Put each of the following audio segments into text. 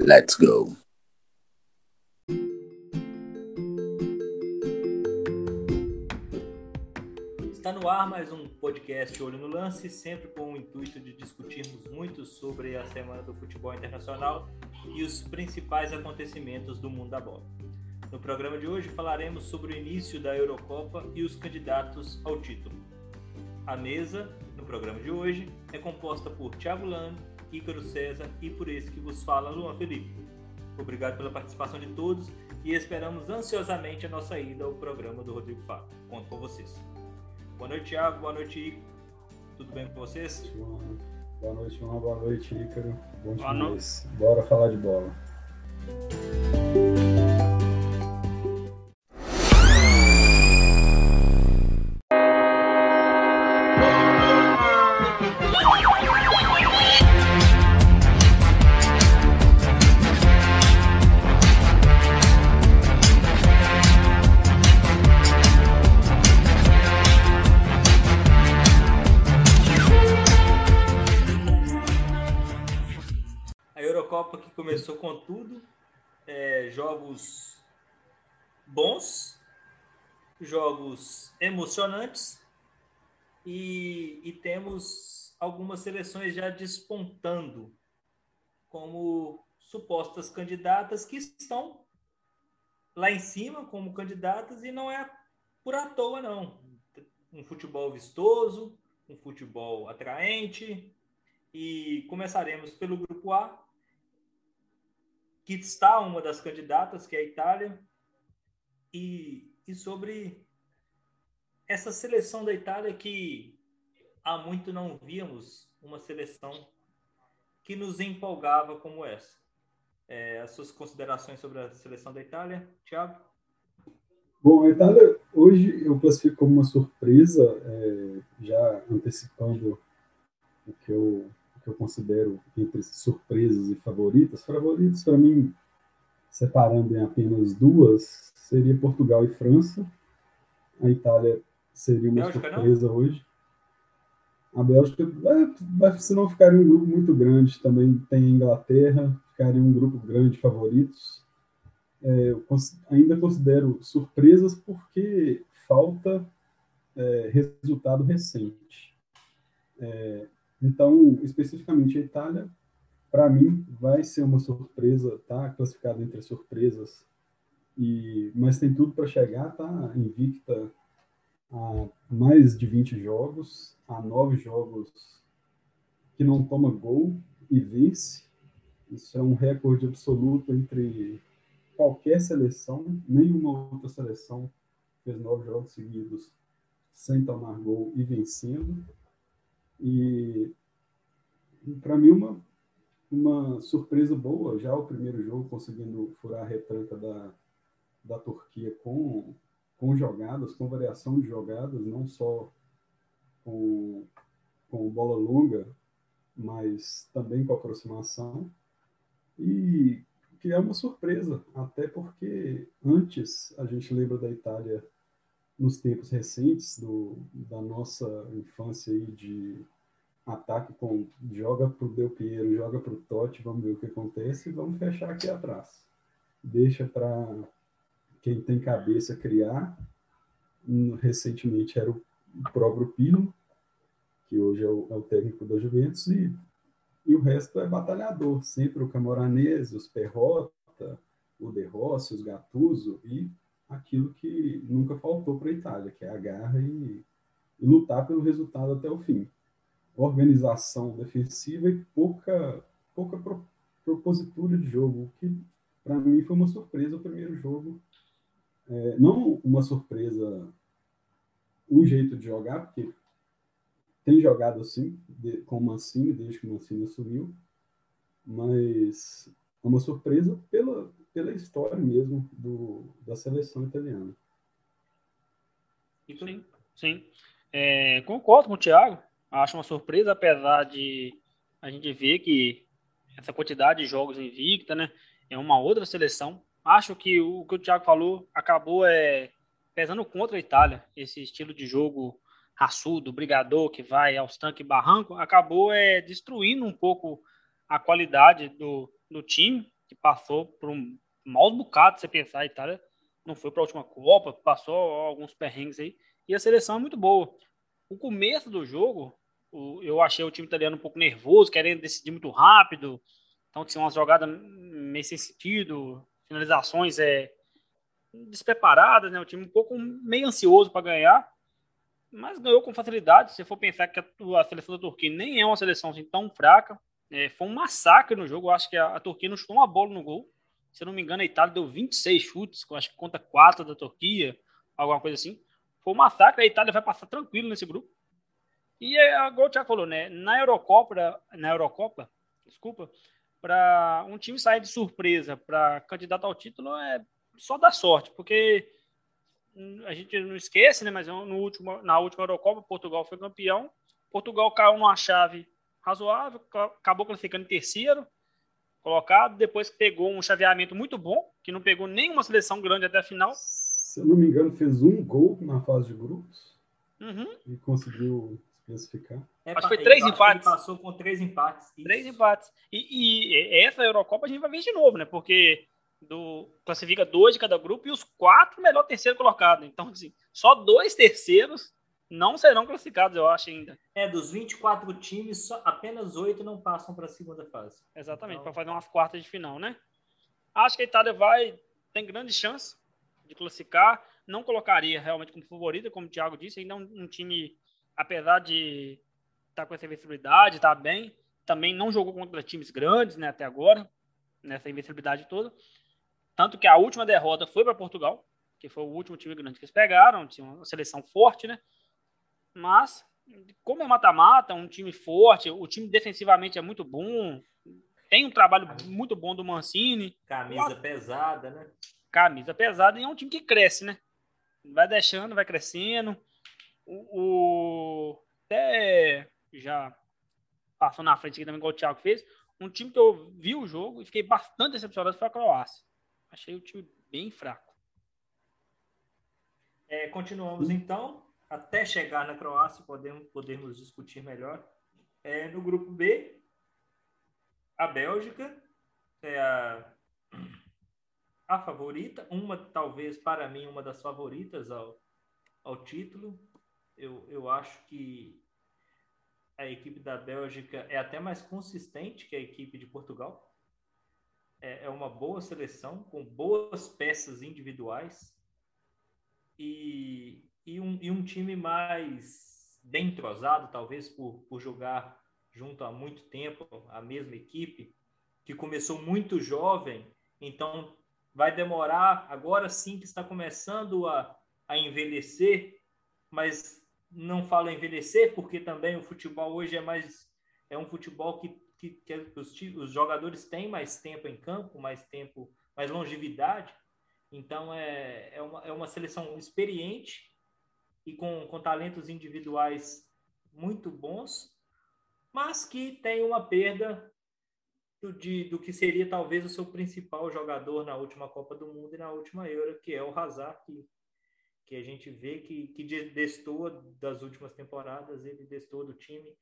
Let's go. Está no ar mais um podcast Olho no Lance, sempre com o intuito de discutirmos muito sobre a Semana do Futebol Internacional e os principais acontecimentos do mundo da bola. No programa de hoje falaremos sobre o início da Eurocopa e os candidatos ao título. A mesa, no programa de hoje, é composta por Thiago Lano, Ícaro César e por esse que vos fala, Luan Felipe. Obrigado pela participação de todos e esperamos ansiosamente a nossa ida ao programa do Rodrigo Fábio. Conto com vocês. Boa noite, Thiago. Boa noite, Ícaro. Tudo bem com vocês? Boa noite, Luan. Boa noite, Ícaro. Bom demais. Bora falar de bola. Começou com tudo, é, jogos bons, jogos emocionantes e, e temos algumas seleções já despontando como supostas candidatas que estão lá em cima como candidatas e não é por à toa não. Um futebol vistoso, um futebol atraente e começaremos pelo grupo A, que está uma das candidatas, que é a Itália, e, e sobre essa seleção da Itália que há muito não víamos uma seleção que nos empolgava como essa. É, as suas considerações sobre a seleção da Itália, Thiago? Bom, a Itália hoje eu classifico como uma surpresa, é, já antecipando o que eu eu considero entre surpresas e favoritas. Favoritas, para mim, separando em apenas duas, seria Portugal e França. A Itália seria uma Bélgica, surpresa não? hoje. A Bélgica, vai, se não ficaria um grupo muito grande, também tem a Inglaterra, ficaria um grupo grande de favoritos. É, eu ainda considero surpresas porque falta é, resultado recente. É, então, especificamente a Itália, para mim, vai ser uma surpresa, tá classificada entre as surpresas, e, mas tem tudo para chegar, tá invicta a mais de 20 jogos, a nove jogos que não toma gol e vence. Isso é um recorde absoluto entre qualquer seleção, nenhuma outra seleção fez nove jogos seguidos sem tomar gol e vencendo. E para mim uma uma surpresa boa, já o primeiro jogo conseguindo furar a retranca da, da Turquia com, com jogadas, com variação de jogadas, não só com, com bola longa, mas também com aproximação. E que é uma surpresa, até porque antes a gente lembra da Itália nos tempos recentes do, da nossa infância aí de ataque com joga para o Del Piero, joga para o Totti, vamos ver o que acontece e vamos fechar aqui atrás. Deixa para quem tem cabeça criar. Recentemente era o próprio Pino, que hoje é o, é o técnico da Juventus, e, e o resto é batalhador. Sempre o Camoranese, os Perrota, o De Rossi, os Gattuso e aquilo que nunca faltou para a Itália, que é a garra e, e lutar pelo resultado até o fim organização defensiva e pouca, pouca pro, propositura de jogo, que para mim foi uma surpresa o primeiro jogo. É, não uma surpresa o jeito de jogar, porque tem jogado assim, de, com o Mancini, desde que o Mancini assumiu, mas é uma surpresa pela, pela história mesmo do, da seleção italiana. Sim, sim. É, concordo com o Thiago acho uma surpresa, apesar de a gente ver que essa quantidade de jogos invicta, né, é uma outra seleção. Acho que o que o Thiago falou acabou é, pesando contra a Itália, esse estilo de jogo raçudo, brigador, que vai aos tanques barranco, acabou é, destruindo um pouco a qualidade do, do time, que passou por um mau bocado, você pensar, a Itália não foi para a última Copa, passou alguns perrengues aí, e a seleção é muito boa. O começo do jogo, eu achei o time italiano um pouco nervoso, querendo decidir muito rápido, então tinha umas jogadas meio sem sentido, finalizações é, despreparadas, né? O time um pouco meio ansioso para ganhar, mas ganhou com facilidade. Se for pensar que a, a, seleção da Turquia nem é uma seleção assim, tão fraca, é, foi um massacre no jogo. Eu acho que a, a, Turquia não chutou uma bola no gol. Se eu não me engano, a Itália deu 26 chutes, acho que conta 4 da Turquia, alguma coisa assim. Foi um massacre. A Itália vai passar tranquilo nesse grupo. E é, agora o Thiago falou, né? Na Eurocopa, na Eurocopa, desculpa, para um time sair de surpresa para candidato ao título é só dar sorte, porque a gente não esquece, né? Mas no último, na última Eurocopa, Portugal foi campeão. Portugal caiu numa chave razoável, acabou classificando em terceiro colocado, depois pegou um chaveamento muito bom, que não pegou nenhuma seleção grande até a final. Se eu não me engano, fez um gol na fase de grupos uhum. e conseguiu classificar. É, acho que foi três empates. passou com três empates. Isso. Três empates. E, e, essa Eurocopa a gente vai ver de novo, né? Porque do, classifica dois de cada grupo e os quatro melhor terceiro colocado. Então, assim, só dois terceiros não serão classificados, eu acho ainda. É, dos 24 times, só, apenas oito não passam para a segunda fase. Exatamente, então... para fazer umas quartas de final, né? Acho que a Itália vai, tem grande chance de classificar. Não colocaria realmente como favorita, como o Thiago disse, ainda é um, um time, apesar de estar tá com essa invencibilidade, estar tá bem, também não jogou contra times grandes, né, até agora, nessa invencibilidade toda. Tanto que a última derrota foi para Portugal, que foi o último time grande que eles pegaram, tinha uma seleção forte, né? Mas, como é mata-mata, um time forte, o time defensivamente é muito bom, tem um trabalho muito bom do Mancini. Camisa pesada, né? Camisa pesada e é um time que cresce, né? Vai deixando, vai crescendo. O, o até já passou na frente aqui também, igual o Thiago fez. Um time que eu vi o jogo e fiquei bastante decepcionado foi a Croácia. Achei o time bem fraco. É, continuamos então. Até chegar na Croácia, podemos, podemos discutir melhor. É, no grupo B, a Bélgica é a, a favorita, uma talvez para mim uma das favoritas ao, ao título. Eu, eu acho que a equipe da Bélgica é até mais consistente que a equipe de Portugal é, é uma boa seleção, com boas peças individuais e, e, um, e um time mais bem entrosado, talvez por, por jogar junto há muito tempo, a mesma equipe, que começou muito jovem, então vai demorar, agora sim que está começando a, a envelhecer, mas não falo envelhecer porque também o futebol hoje é mais é um futebol que que, que os, os jogadores têm mais tempo em campo, mais tempo, mais longevidade. Então é, é, uma, é uma seleção experiente e com, com talentos individuais muito bons, mas que tem uma perda do, de, do que seria talvez o seu principal jogador na última Copa do Mundo e na última Euro, que é o Hazard, que, que a gente vê que, que destoa das últimas temporadas, ele destoa do time,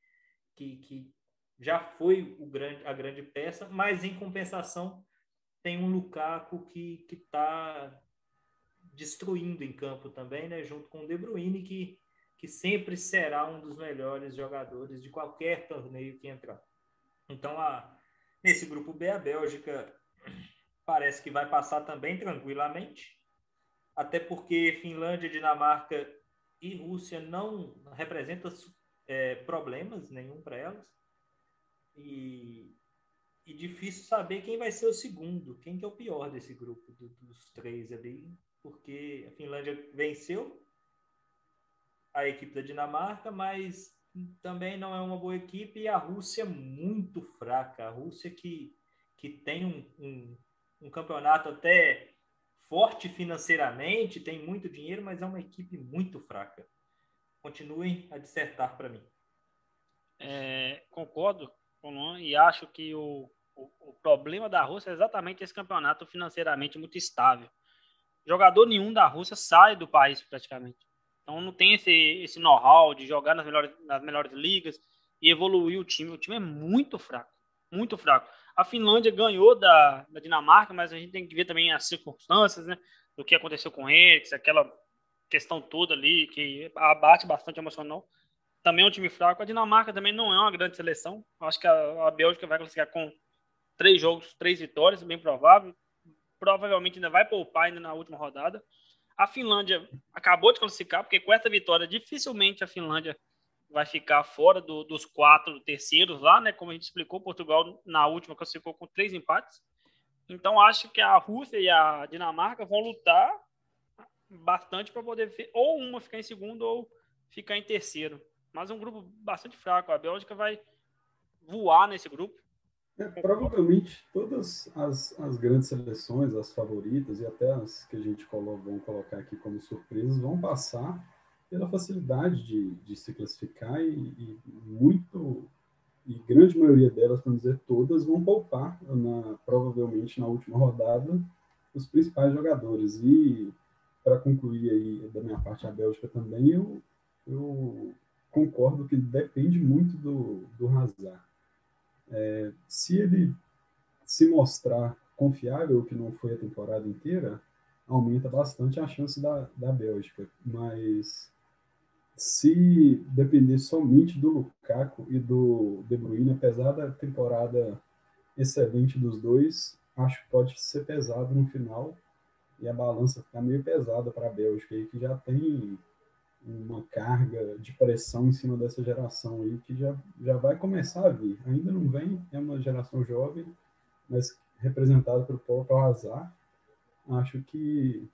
que, que já foi o grande, a grande peça, mas em compensação tem um Lukaku que está destruindo em campo também, né? junto com o De Bruyne, que, que sempre será um dos melhores jogadores de qualquer torneio que entrar. Então, a, nesse grupo B, a Bélgica parece que vai passar também tranquilamente, até porque Finlândia, Dinamarca e Rússia não representam é, problemas nenhum para elas. E, e difícil saber quem vai ser o segundo, quem que é o pior desse grupo do, dos três ali, porque a Finlândia venceu a equipe da Dinamarca, mas também não é uma boa equipe e a Rússia muito fraca. A Rússia que, que tem um, um, um campeonato até forte financeiramente, tem muito dinheiro, mas é uma equipe muito fraca. Continuem a dissertar para mim. É, concordo e acho que o, o, o, problema da Rússia é exatamente esse campeonato financeiramente muito estável. Jogador nenhum da Rússia sai do país praticamente. Então não tem esse, esse know-how de jogar nas melhores, nas melhores ligas e evoluir o time. O time é muito fraco, muito fraco. A Finlândia ganhou da, da Dinamarca, mas a gente tem que ver também as circunstâncias, né? Do que aconteceu com eles, aquela questão toda ali que abate bastante emocional. Também é um time fraco. A Dinamarca também não é uma grande seleção. Acho que a, a Bélgica vai classificar com três jogos, três vitórias, bem provável. Provavelmente ainda vai poupar ainda na última rodada. A Finlândia acabou de classificar, porque com essa vitória, dificilmente a Finlândia vai ficar fora do, dos quatro terceiros lá, né? Como a gente explicou, Portugal na última classificou com três empates. Então acho que a Rússia e a Dinamarca vão lutar bastante para poder ver, ou uma ficar em segundo ou ficar em terceiro. Mas é um grupo bastante fraco. A Bélgica vai voar nesse grupo. É, provavelmente todas as, as grandes seleções, as favoritas e até as que a gente coloca, vão colocar aqui como surpresas, vão passar pela facilidade de, de se classificar e, e, muito e grande maioria delas, para dizer todas, vão poupar na, provavelmente na última rodada os principais jogadores. E para concluir aí da minha parte a Bélgica também, eu, eu concordo que depende muito do, do Hazard. É, se ele se mostrar confiável, que não foi a temporada inteira, aumenta bastante a chance da, da Bélgica. Mas se depender somente do Lukaku e do De Bruyne, apesar da temporada excelente dos dois, acho que pode ser pesado no final e a balança ficar meio pesada para a Bélgica aí, que já tem uma carga de pressão em cima dessa geração aí que já, já vai começar a vir. Ainda não vem, é uma geração jovem, mas representada pelo Paulo Hazard, acho que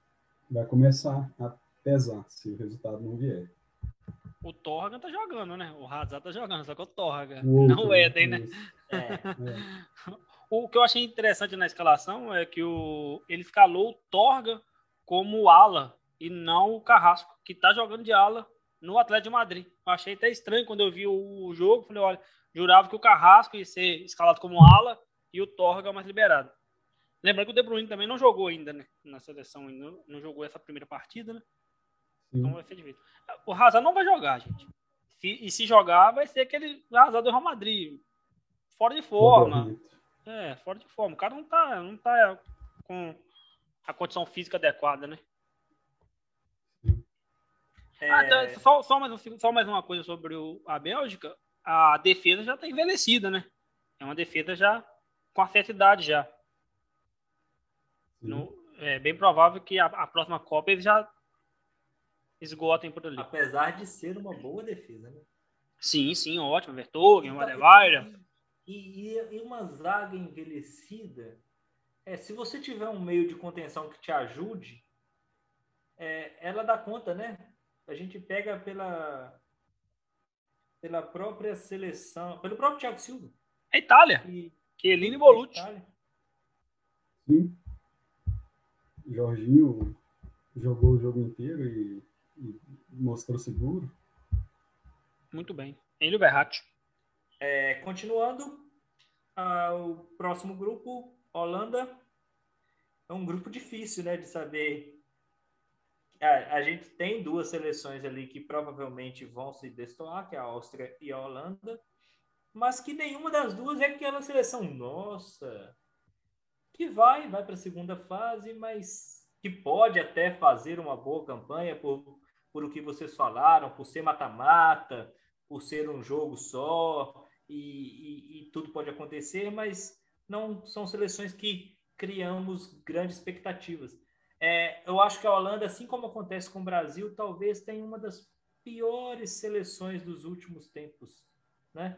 vai começar a pesar se o resultado não vier o Torga tá jogando, né? O Hazard tá jogando, só que o Torga, o não o Eden, né? É, é. O que eu achei interessante na escalação é que o, ele escalou o Torga como ala e não o Carrasco, que tá jogando de ala no Atlético de Madrid. Eu achei até estranho quando eu vi o jogo, falei, olha, jurava que o Carrasco ia ser escalado como ala e o Torga mais liberado. Lembrando que o De Bruyne também não jogou ainda, né? Na seleção, não, não jogou essa primeira partida, né? Então vai ser difícil. O Hazard não vai jogar, gente. E se jogar, vai ser aquele Hazard do Real Madrid. Fora de forma. É, fora de forma. O cara não tá, não tá com a condição física adequada, né? É... Ah, então, só, só, mais, só mais uma coisa sobre o, a Bélgica. A defesa já tá envelhecida, né? É uma defesa já com a certa idade já. No, é bem provável que a, a próxima Copa eles já esgotem por ali. Apesar de ser uma boa defesa, né? Sim, sim, ótimo. Vertogen, então, Madevaira. E, e, e, uma zaga envelhecida. É, se você tiver um meio de contenção que te ajude, é, ela dá conta, né? A gente pega pela pela própria seleção, pelo próprio Thiago Silva. É Itália. E, Chiellini e Bolucci. Sim. Jorginho jogou o jogo inteiro e mostrou seguro. Muito bem. Enio Berratti. É, continuando, uh, o próximo grupo, Holanda. É um grupo difícil, né, de saber. A, a gente tem duas seleções ali que provavelmente vão se destoar, que é a Áustria e a Holanda, mas que nenhuma das duas é aquela seleção, nossa, que vai, vai para a segunda fase, mas que pode até fazer uma boa campanha por por o que vocês falaram, por ser mata-mata, por ser um jogo só, e, e, e, tudo pode acontecer, mas não são seleções que criamos grandes expectativas. É, eu acho que a Holanda, assim como acontece com o Brasil, talvez tenha uma das piores seleções dos últimos tempos. Né?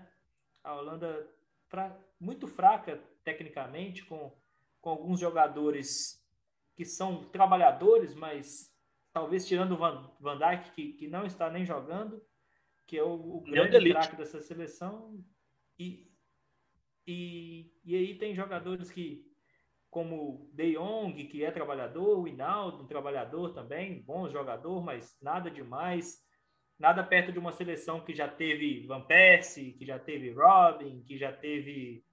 A Holanda fra muito fraca tecnicamente, com, com alguns jogadores que são trabalhadores, mas talvez tirando o Van, Van Dijk, que, que não está nem jogando, que é o, o grande craque dessa seleção. E, e, e aí tem jogadores que, como De Jong, que é trabalhador, o Hinaldo, um trabalhador também, bom jogador, mas nada demais. Nada perto de uma seleção que já teve Van Persie, que já teve Robin, que já teve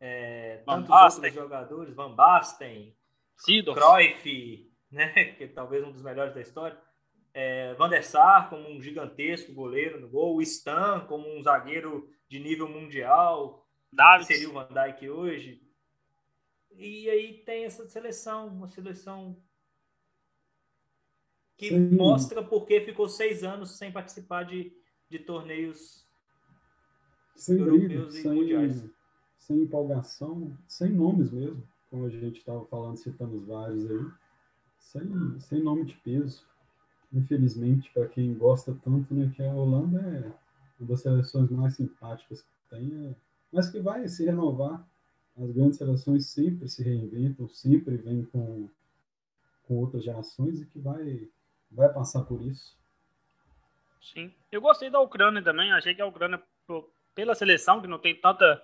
é, tantos outros jogadores, Van Basten, Sidorf. Cruyff, né? que é talvez um dos melhores da história. É, Van der Sar como um gigantesco goleiro no gol, o Stan como um zagueiro de nível mundial. Davis. seria o Van Dijk hoje. E aí tem essa seleção, uma seleção que Sim. mostra porque ficou seis anos sem participar de, de torneios sem europeus e sem, mundiais. Sem empolgação, sem nomes mesmo, como a gente estava falando, citando vários aí, sem, sem nome de peso. Infelizmente, para quem gosta tanto, né, que a Holanda é uma das seleções mais simpáticas que tem, é, mas que vai se renovar. As grandes seleções sempre se reinventam, sempre vêm com, com outras gerações e que vai vai passar por isso. Sim. Eu gostei da Ucrânia também. Achei que a Ucrânia, pela seleção, que não tem tanta.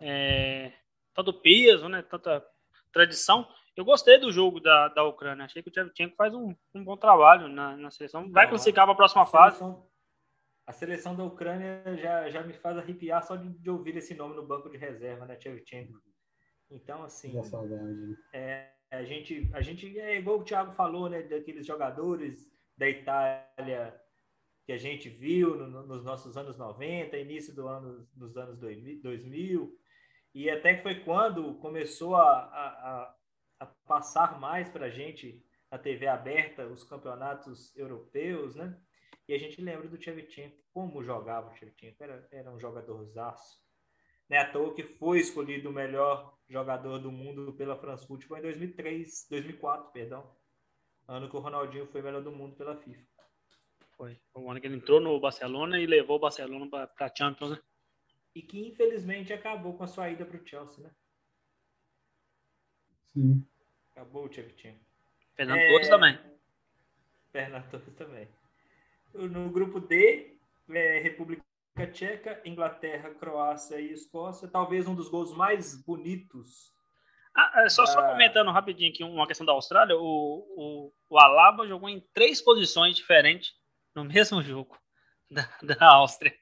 É, tanto peso, né? Tanta tradição. Eu gostei do jogo da, da Ucrânia. Achei que o Tchevchenko faz um, um bom trabalho na, na seleção. Vai não, classificar para a próxima a fase. Seleção, a seleção da Ucrânia já, já me faz arrepiar só de, de ouvir esse nome no banco de reserva, né? Tchevchenko. Então, assim. É, a gente, a gente é igual o Thiago falou, né, daqueles jogadores da Itália que a gente viu no, nos nossos anos 90, início do ano, dos anos 2000, e até que foi quando começou a, a, a passar mais para a gente na TV aberta os campeonatos europeus, né? E a gente lembra do Tchevchenko, como jogava o Tchevchenko, era, era um jogador zaço. Não é à toa que foi escolhido o melhor jogador do mundo pela France Football em 2003, 2004, perdão. Ano que o Ronaldinho foi melhor do mundo pela FIFA. Foi. O ano que ele entrou no Barcelona e levou o Barcelona para a Champions, né? E que infelizmente acabou com a sua ida para o Chelsea, né? Sim. Acabou o Tchevchenko. Fernando é... Torres também. Fernando Torres também. No grupo D, é, República Tcheca, Inglaterra, Croácia e Escócia. Talvez um dos gols mais bonitos. Ah, é, só, da... só comentando rapidinho aqui uma questão da Austrália. O, o, o Alaba jogou em três posições diferentes no mesmo jogo da, da Áustria.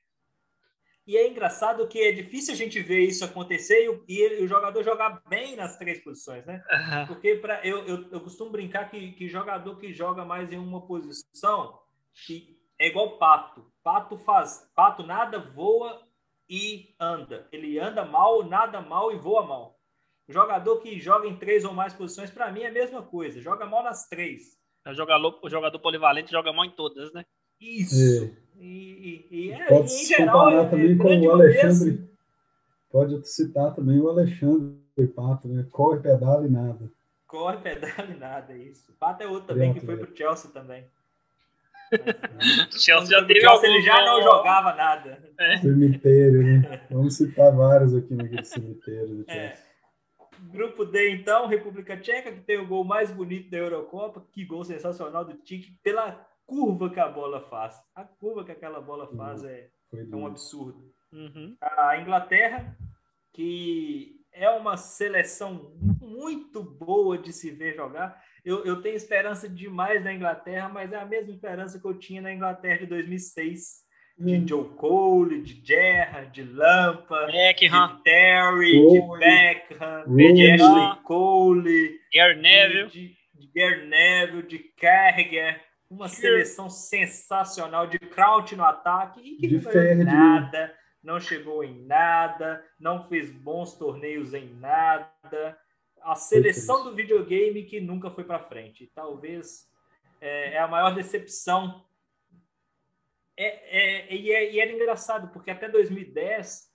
E é engraçado que é difícil a gente ver isso acontecer e o, e o jogador jogar bem nas três posições, né? Uhum. Porque pra, eu, eu, eu costumo brincar que, que jogador que joga mais em uma posição, que é igual pato. Pato faz, pato nada, voa e anda. Ele anda mal, nada mal e voa mal. O jogador que joga em três ou mais posições, para mim é a mesma coisa. Joga mal nas três. É o jogador, o jogador polivalente joga mal em todas, né? Isso. É. E, e, e, é, Pode se geral, comparar é, também é com o Alexandre. Pode citar também o Alexandre Pato, né? Corre, pedala e nada. Corre, pedala e nada, isso. Pato é outro também, que foi pro Chelsea também. Chelsea já teve Chelsea ele já não jogava nada. É. Cemitério, né? Vamos citar vários aqui naquele cemitério do é. Chelsea. É. Grupo D, então, República Tcheca, que tem o gol mais bonito da Eurocopa. Que gol sensacional do Tite, pela curva que a bola faz. A curva que aquela bola faz uhum. é, é um absurdo. Uhum. A Inglaterra, que é uma seleção muito boa de se ver jogar eu, eu tenho esperança demais na Inglaterra, mas é a mesma esperança que eu tinha na Inglaterra de 2006. De hum. Joe Cole, de Gerrard, de Lampa, Beckham. de Terry, Cole, de Beckham, de Ashley Cole, Gary Neville, de, de, de Gary Neville, de Carragher. Uma seleção sensacional de Kraut no ataque e que de não fez nada, não chegou em nada, não fez bons torneios em nada a seleção do videogame que nunca foi para frente. Talvez é, é, a maior decepção. É, é, e, é, e era engraçado, porque até 2010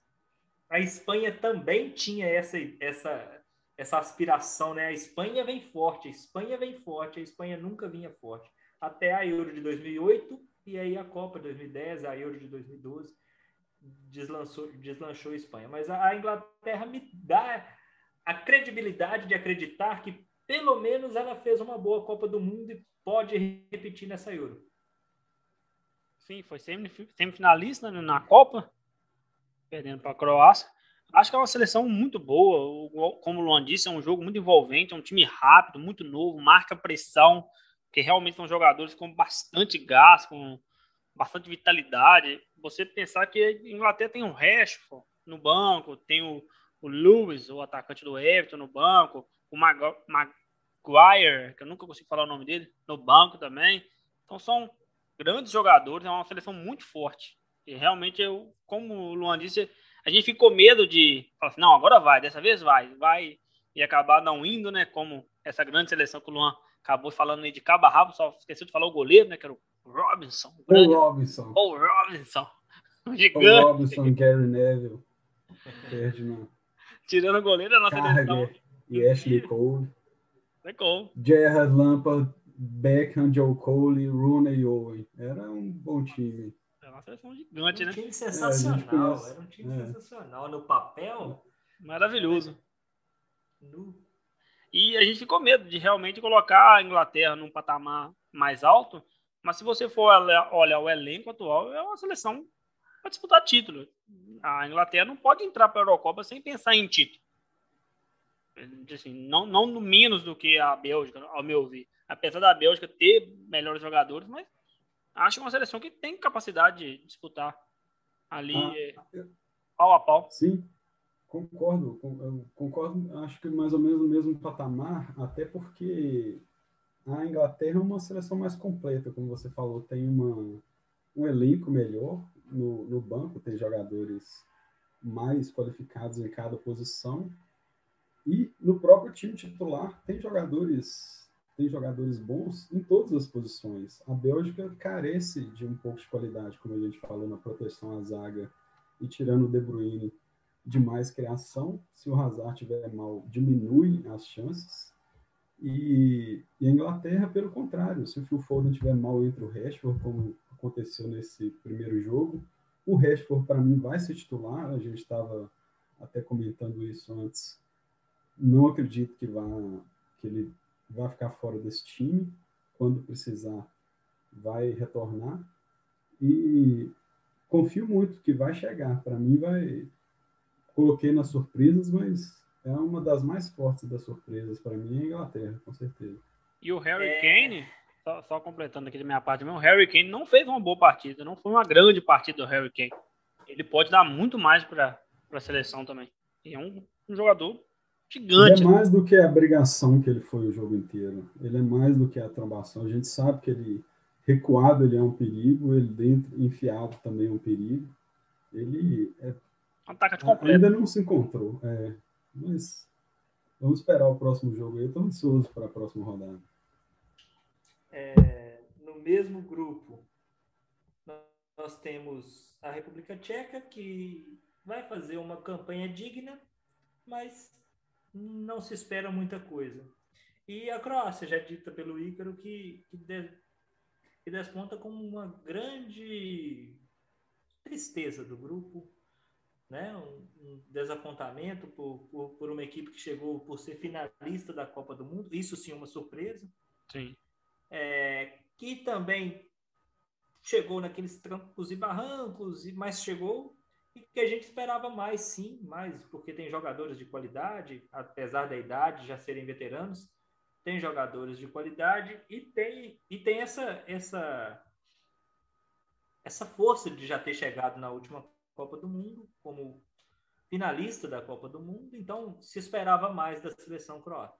a Espanha também tinha essa, essa, essa aspiração, né? A Espanha vem forte, a Espanha vem forte, a Espanha nunca vinha forte. Até a Euro de 2008 e aí a Copa de 2010, a Euro de 2012 deslançou, deslanchou a Espanha. Mas a, a Inglaterra me dá a credibilidade de acreditar que pelo menos ela fez uma boa Copa do Mundo e pode repetir nessa Euro. Sim, foi semifinalista né, na Copa, perdendo para a Croácia. Acho que é uma seleção muito boa. Como o Luan disse, é um jogo muito envolvente, é um time rápido, muito novo, marca pressão, que realmente são jogadores com bastante gás, com bastante vitalidade. Você pensar que a Inglaterra tem um Rashford no banco, tem o, o Lewis, o atacante do Everton, no banco, o Maguire, que eu nunca consigo falar o nome dele, no banco também. Então são grandes jogadores, é uma seleção muito forte. E realmente, eu, como o Luan disse, a gente ficou medo de falar assim, não, agora vai, dessa vez vai, vai e acabar não indo, né? Como essa grande seleção que o Luan acabou falando aí de cabo a rabo, só esqueceu de falar o goleiro, né? Que era o Robinson. O grande, Robinson. O Robinson. O gigante. O Robinson, Gary Neville. Ferdinand. Tirando o goleiro da nossa Carger seleção. E Ashley Cole. É Cole. Gerard Lampard, Beckham, Joe Cole, Rooney e Owen. Era um bom time. Era uma seleção gigante, né? Um time sensacional. É, Era um time é. sensacional. No papel... Maravilhoso. No... E a gente ficou medo de realmente colocar a Inglaterra num patamar mais alto, mas se você for olhar o elenco atual, é uma seleção para disputar título. A Inglaterra não pode entrar para a Eurocopa sem pensar em título. Assim, não, não no menos do que a Bélgica, ao meu ver. Apesar da Bélgica ter melhores jogadores, mas acho uma seleção que tem capacidade de disputar ali ah, é, pau a pau. Sim, Concordo, concordo, acho que mais ou menos no mesmo patamar, até porque a Inglaterra é uma seleção mais completa, como você falou, tem uma, um elenco melhor no, no banco, tem jogadores mais qualificados em cada posição, e no próprio time titular tem jogadores tem jogadores bons em todas as posições. A Bélgica carece de um pouco de qualidade, como a gente falou na proteção à zaga, e tirando o De Bruyne, de mais criação. Se o Hazard tiver mal, diminui as chances. E, e, a Inglaterra, pelo contrário, se o Phil Foden tiver mal entre o Rashford, como aconteceu nesse primeiro jogo, o Rashford, para mim, vai ser titular. A gente estava até comentando isso antes. Não acredito que, vá, que ele vai ficar fora desse time. Quando precisar, vai retornar. E confio muito que vai chegar. Para mim, vai, coloquei nas surpresas, mas é uma das mais fortes das surpresas para mim é a Inglaterra, com certeza. E o Harry é... Kane, só, só, completando aqui da minha parte, o Harry Kane não fez uma boa partida, não foi uma grande partida do Harry Kane. Ele pode dar muito mais para a seleção também. E é um, um jogador gigante. Ele é mais do que a brigação que ele foi o jogo inteiro. Ele é mais do que a trombação. A gente sabe que ele recuado ele é um perigo, ele dentro enfiado também é um perigo. Ele é atacante completo. Ainda não se encontrou, é, mas vamos esperar o próximo jogo. Eu estou ansioso para a próxima rodada. É, no mesmo grupo, nós temos a República Tcheca, que vai fazer uma campanha digna, mas não se espera muita coisa. E a Croácia, já dita pelo Ícaro, que, que, de, que desponta como uma grande tristeza do grupo, né? um, um desapontamento por, por, por, uma equipe que chegou por ser finalista da Copa do Mundo, isso sim uma surpresa. Sim. É, que também chegou naqueles trancos e barrancos, mas chegou e que a gente esperava mais, sim, mais, porque tem jogadores de qualidade, apesar da idade já serem veteranos, tem jogadores de qualidade e tem, e tem essa, essa, essa força de já ter chegado na última Copa do Mundo, como finalista da Copa do Mundo, então se esperava mais da seleção croata.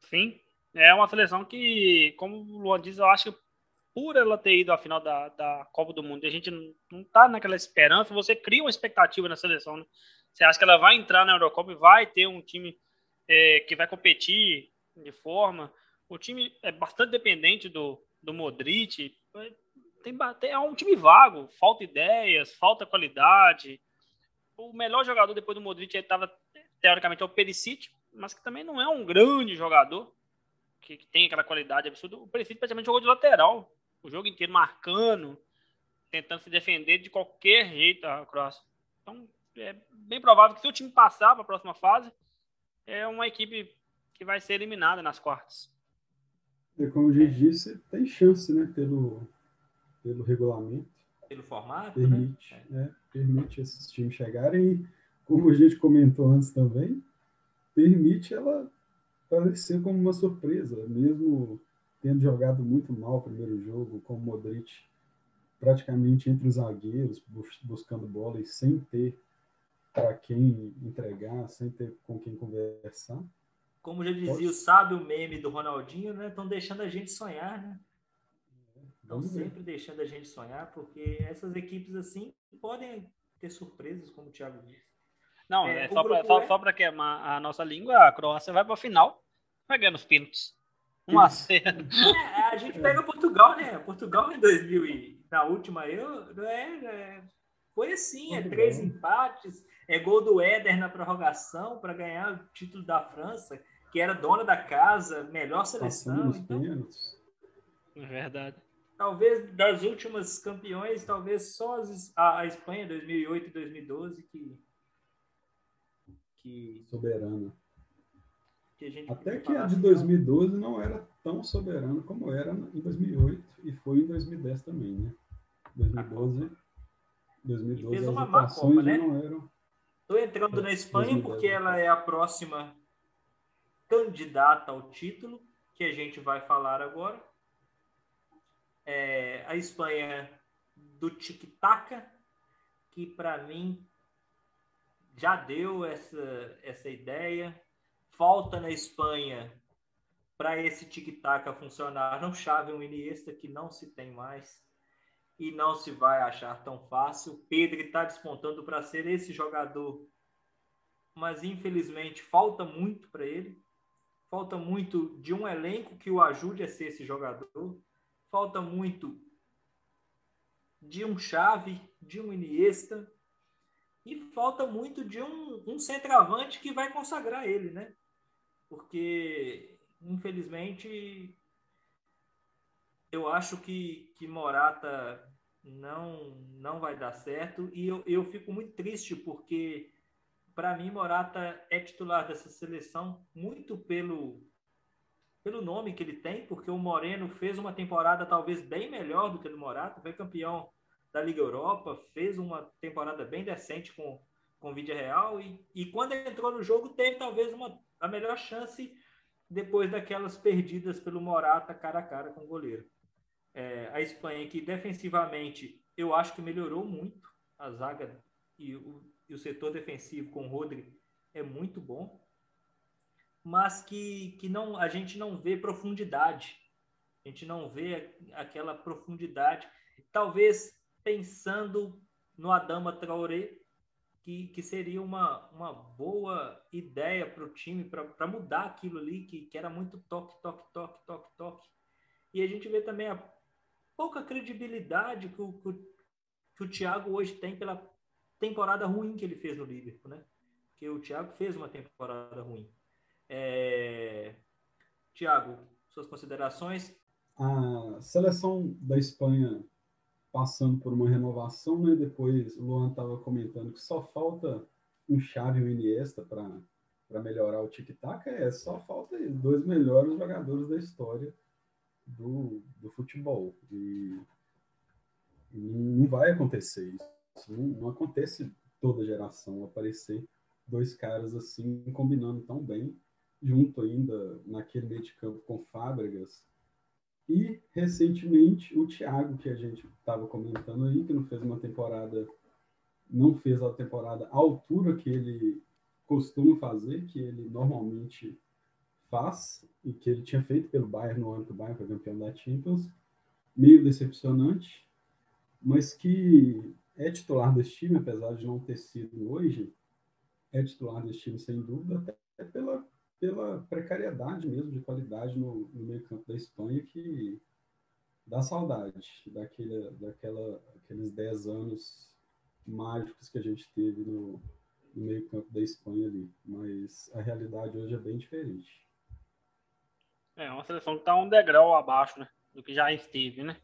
Sim, é uma seleção que, como o Luan diz, eu acho que por ela ter ido à final da, da Copa do Mundo, a gente não tá naquela esperança, você cria uma expectativa na seleção, né? Você acha que ela vai entrar na Eurocopa e vai ter um time é, que vai competir de forma. O time é bastante dependente do, do Modric tem, é um time vago, falta ideias, falta qualidade. O melhor jogador depois do Modric estava teoricamente é o Perisic, mas que também não é um grande jogador que, que tem aquela qualidade absurda. O Perisic praticamente jogou de lateral, o jogo inteiro marcando, tentando se defender de qualquer jeito a Croácia. Então é bem provável que se o time passar para a próxima fase, é uma equipe que vai ser eliminada nas quartas. E como a gente disse, tem chance, né, pelo pelo regulamento. Pelo formato, né? permite, né? É, permite esses times chegarem e, como a gente comentou antes também, permite ela aparecer como uma surpresa, mesmo tendo jogado muito mal o primeiro jogo, com o Modric praticamente entre os zagueiros, buscando bola e sem ter para quem entregar, sem ter com quem conversar. Como já dizia Pode... o sábio meme do Ronaldinho, né? Estão deixando a gente sonhar, né? estão sempre deixando a gente sonhar, porque essas equipes assim podem ter surpresas, como o Thiago disse. Não, é, é só para só, é... só queimar a nossa língua, a Croácia vai para a final, pênaltis. 1 a 0. É, a gente pega Portugal, né? Portugal em 2000 e na última eu é, é, foi assim, é três empates, é gol do Éder na prorrogação para ganhar o título da França, que era dona da casa, melhor seleção. Então, é verdade. Talvez das últimas campeões, talvez só a, a Espanha 2008 e 2012 que que soberana. Que Até que a de 2012 não era tão soberana como era em 2008 e foi em 2010 também, né? 2012, 2012 fez uma má Copa, né? não eram. Estou entrando na Espanha 2010, porque ela é a próxima candidata ao título que a gente vai falar agora. É, a Espanha do tic-tac, que para mim já deu essa, essa ideia. Falta na Espanha para esse tic-tac funcionar não chave um Iniesta que não se tem mais e não se vai achar tão fácil. Pedro está despontando para ser esse jogador, mas infelizmente falta muito para ele. Falta muito de um elenco que o ajude a ser esse jogador. Falta muito de um chave, de um Iniesta e falta muito de um, um centroavante que vai consagrar ele, né? Porque, infelizmente, eu acho que, que Morata não, não vai dar certo. E eu, eu fico muito triste porque, para mim, Morata é titular dessa seleção muito pelo, pelo nome que ele tem, porque o Moreno fez uma temporada talvez bem melhor do que a do Morata, foi campeão da Liga Europa, fez uma temporada bem decente com, com Vídeo Real e, e quando entrou no jogo teve talvez uma, a melhor chance depois daquelas perdidas pelo Morata cara a cara com o goleiro. É, a Espanha que defensivamente eu acho que melhorou muito a zaga e o, e o setor defensivo com o Rodri é muito bom, mas que, que não a gente não vê profundidade. A gente não vê aquela profundidade. Talvez pensando no Adama Traoré, que, que seria uma, uma boa ideia para o time, para mudar aquilo ali, que, que era muito toque, toque, toque, toque, toque. E a gente vê também a pouca credibilidade que o, que o Thiago hoje tem pela temporada ruim que ele fez no Liverpool, né? Porque o Thiago fez uma temporada ruim. É... Thiago, suas considerações? A seleção da Espanha passando por uma renovação, né? Depois o Luan estava comentando que só falta um chave e um Iniesta para melhorar o tic-tac, é só falta isso, dois melhores jogadores da história do, do futebol. E não vai acontecer isso. Não, não acontece toda geração aparecer dois caras assim combinando tão bem, junto ainda naquele meio de campo com Fábregas, e, recentemente, o Thiago, que a gente estava comentando aí, que não fez uma temporada, não fez a temporada à altura que ele costuma fazer, que ele normalmente faz, e que ele tinha feito pelo Bayern no ano que o Bayern foi campeão da Champions, meio decepcionante, mas que é titular desse time, apesar de não ter sido hoje, é titular desse time sem dúvida, até pela pela precariedade mesmo de qualidade no, no meio campo da Espanha que dá saudade daquele, daquela, aqueles 10 anos mágicos que a gente teve no, no meio campo da Espanha ali. Mas a realidade hoje é bem diferente. É uma seleção que está um degrau abaixo né, do que já esteve, né?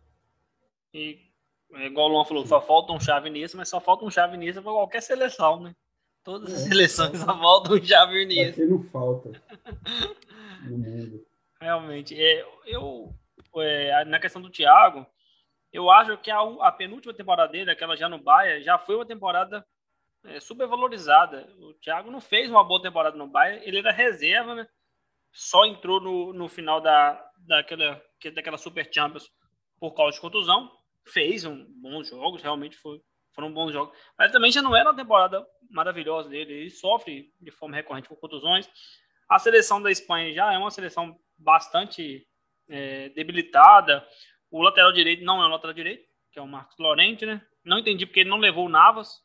E é igual o Luan falou, Sim. só falta um chave nisso, mas só falta um chave nisso para qualquer seleção, né? Todas as é, seleções só voltam já Vernier. Aqui não falta no mundo. Realmente. É, eu, é, na questão do Thiago, eu acho que a, a, penúltima temporada dele, aquela já no Bahia, já foi uma temporada é, supervalorizada. O Thiago não fez uma boa temporada no Bahia, ele era reserva, né? Só entrou no, no final da, daquela, daquela Super Champions por causa de contusão. Fez um, bons jogos, realmente foi, foram bons jogos. Mas também já não era uma temporada maravilhosa dele. Ele sofre de forma recorrente com contusões. A seleção da Espanha já é uma seleção bastante é, debilitada. O lateral direito não é o lateral direito, que é o Marcos Lorente, né? Não entendi porque ele não levou o Navas.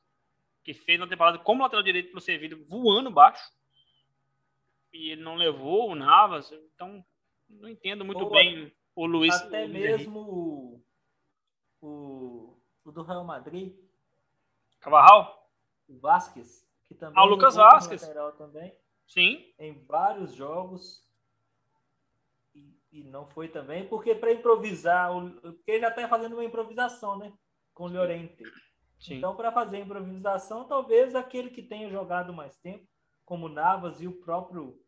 que fez na temporada como lateral direito pelo Sevilha, voando baixo. E ele não levou o Navas. Então, não entendo muito bem o Luiz. Até o mesmo o, o, o, do Real Madrid. Cavarral? O Vasquez. Que também ah, o Lucas Vasquez. Também, Sim. Em vários jogos. E, e não foi também, porque para improvisar, porque ele já está fazendo uma improvisação, né? Com o Llorente. Sim. Então, para fazer improvisação, talvez aquele que tenha jogado mais tempo, como Navas e o próprio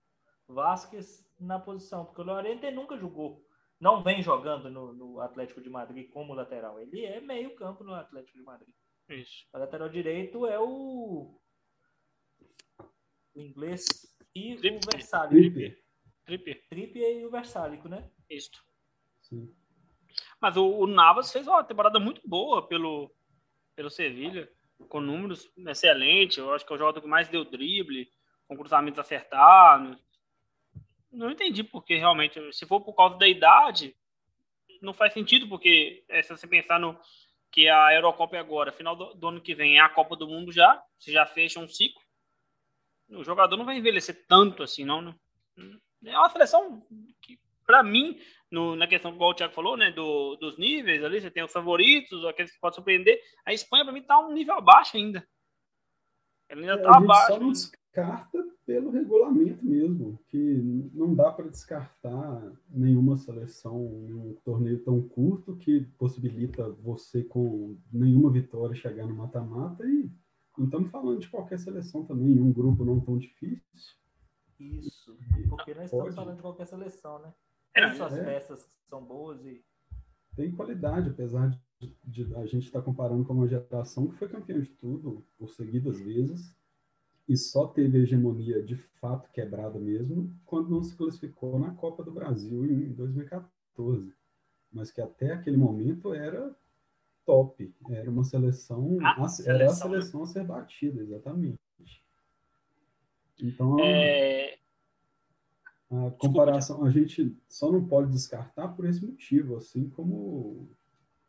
Vasquez na posição, porque o Llorente nunca jogou, não vem jogando no, no, Atlético de Madrid como lateral. Ele é meio campo no Atlético de Madrid. Isso. O lateral direito é o, o inglês e Trip, o Versálico. Trippier. Trippier e o Versálico, né? Isso. Sim. Mas o, o Navas fez uma temporada muito boa pelo, pelo Sevilha, com números excelentes. Eu acho que é o jogador que mais deu drible, com cruzamentos acertados. Não entendi porque realmente, se for por causa da idade, não faz sentido, porque é, se você pensar no que a Eurocopa é agora, final do, do ano que vem é a Copa do Mundo já, você já fecha um ciclo. O jogador não vai envelhecer tanto assim, não. Né? É uma seleção que, para mim, no, na questão, igual o Thiago falou, né, do, dos níveis ali, você tem os favoritos, aqueles que podem surpreender. A Espanha, para mim, está um nível abaixo ainda. Ela ainda é, abaixo. Só não descarta pelo regulamento mesmo, que não dá para descartar nenhuma seleção em um torneio tão curto que possibilita você, com nenhuma vitória, chegar no mata-mata. E não estamos falando de qualquer seleção também, um grupo não tão difícil. Isso, porque nós estamos falando de qualquer seleção, né? Tem suas é. peças que são boas e. Tem qualidade, apesar de, de a gente estar tá comparando com uma geração que foi campeã de tudo por seguidas vezes e só teve hegemonia de fato quebrada mesmo quando não se classificou na Copa do Brasil em 2014. Mas que até aquele momento era top, era uma seleção, a, a seleção era a seleção né? a ser batida, exatamente. Então, é... A comparação, a gente só não pode descartar por esse motivo, assim como,